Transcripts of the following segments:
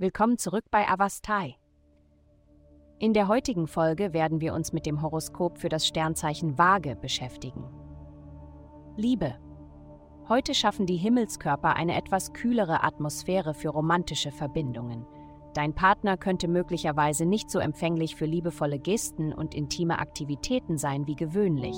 Willkommen zurück bei Avastai. In der heutigen Folge werden wir uns mit dem Horoskop für das Sternzeichen Waage beschäftigen. Liebe. Heute schaffen die Himmelskörper eine etwas kühlere Atmosphäre für romantische Verbindungen. Dein Partner könnte möglicherweise nicht so empfänglich für liebevolle Gesten und intime Aktivitäten sein wie gewöhnlich.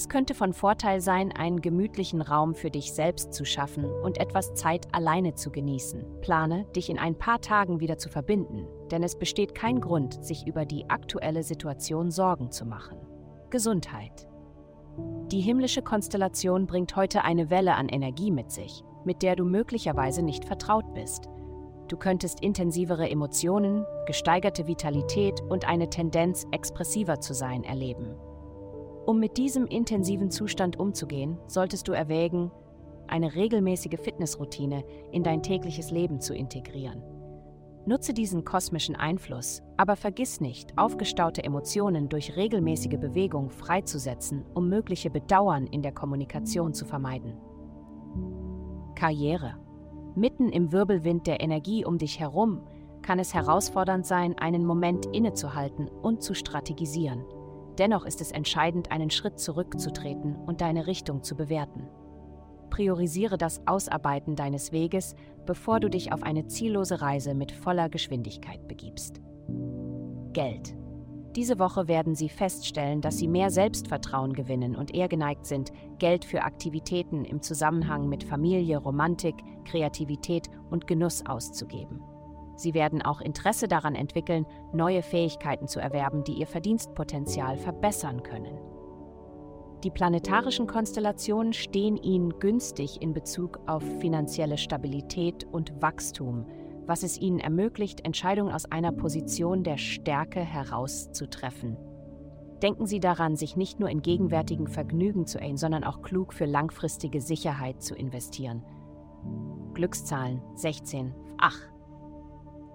Es könnte von Vorteil sein, einen gemütlichen Raum für dich selbst zu schaffen und etwas Zeit alleine zu genießen. Plane, dich in ein paar Tagen wieder zu verbinden, denn es besteht kein Grund, sich über die aktuelle Situation Sorgen zu machen. Gesundheit. Die himmlische Konstellation bringt heute eine Welle an Energie mit sich, mit der du möglicherweise nicht vertraut bist. Du könntest intensivere Emotionen, gesteigerte Vitalität und eine Tendenz, expressiver zu sein, erleben. Um mit diesem intensiven Zustand umzugehen, solltest du erwägen, eine regelmäßige Fitnessroutine in dein tägliches Leben zu integrieren. Nutze diesen kosmischen Einfluss, aber vergiss nicht, aufgestaute Emotionen durch regelmäßige Bewegung freizusetzen, um mögliche Bedauern in der Kommunikation zu vermeiden. Karriere. Mitten im Wirbelwind der Energie um dich herum kann es herausfordernd sein, einen Moment innezuhalten und zu strategisieren. Dennoch ist es entscheidend, einen Schritt zurückzutreten und deine Richtung zu bewerten. Priorisiere das Ausarbeiten deines Weges, bevor du dich auf eine ziellose Reise mit voller Geschwindigkeit begibst. Geld. Diese Woche werden Sie feststellen, dass Sie mehr Selbstvertrauen gewinnen und eher geneigt sind, Geld für Aktivitäten im Zusammenhang mit Familie, Romantik, Kreativität und Genuss auszugeben. Sie werden auch Interesse daran entwickeln, neue Fähigkeiten zu erwerben, die ihr Verdienstpotenzial verbessern können. Die planetarischen Konstellationen stehen Ihnen günstig in Bezug auf finanzielle Stabilität und Wachstum, was es Ihnen ermöglicht, Entscheidungen aus einer Position der Stärke herauszutreffen. Denken Sie daran, sich nicht nur in gegenwärtigen Vergnügen zu erinnern, sondern auch klug für langfristige Sicherheit zu investieren. Glückszahlen 16. Ach.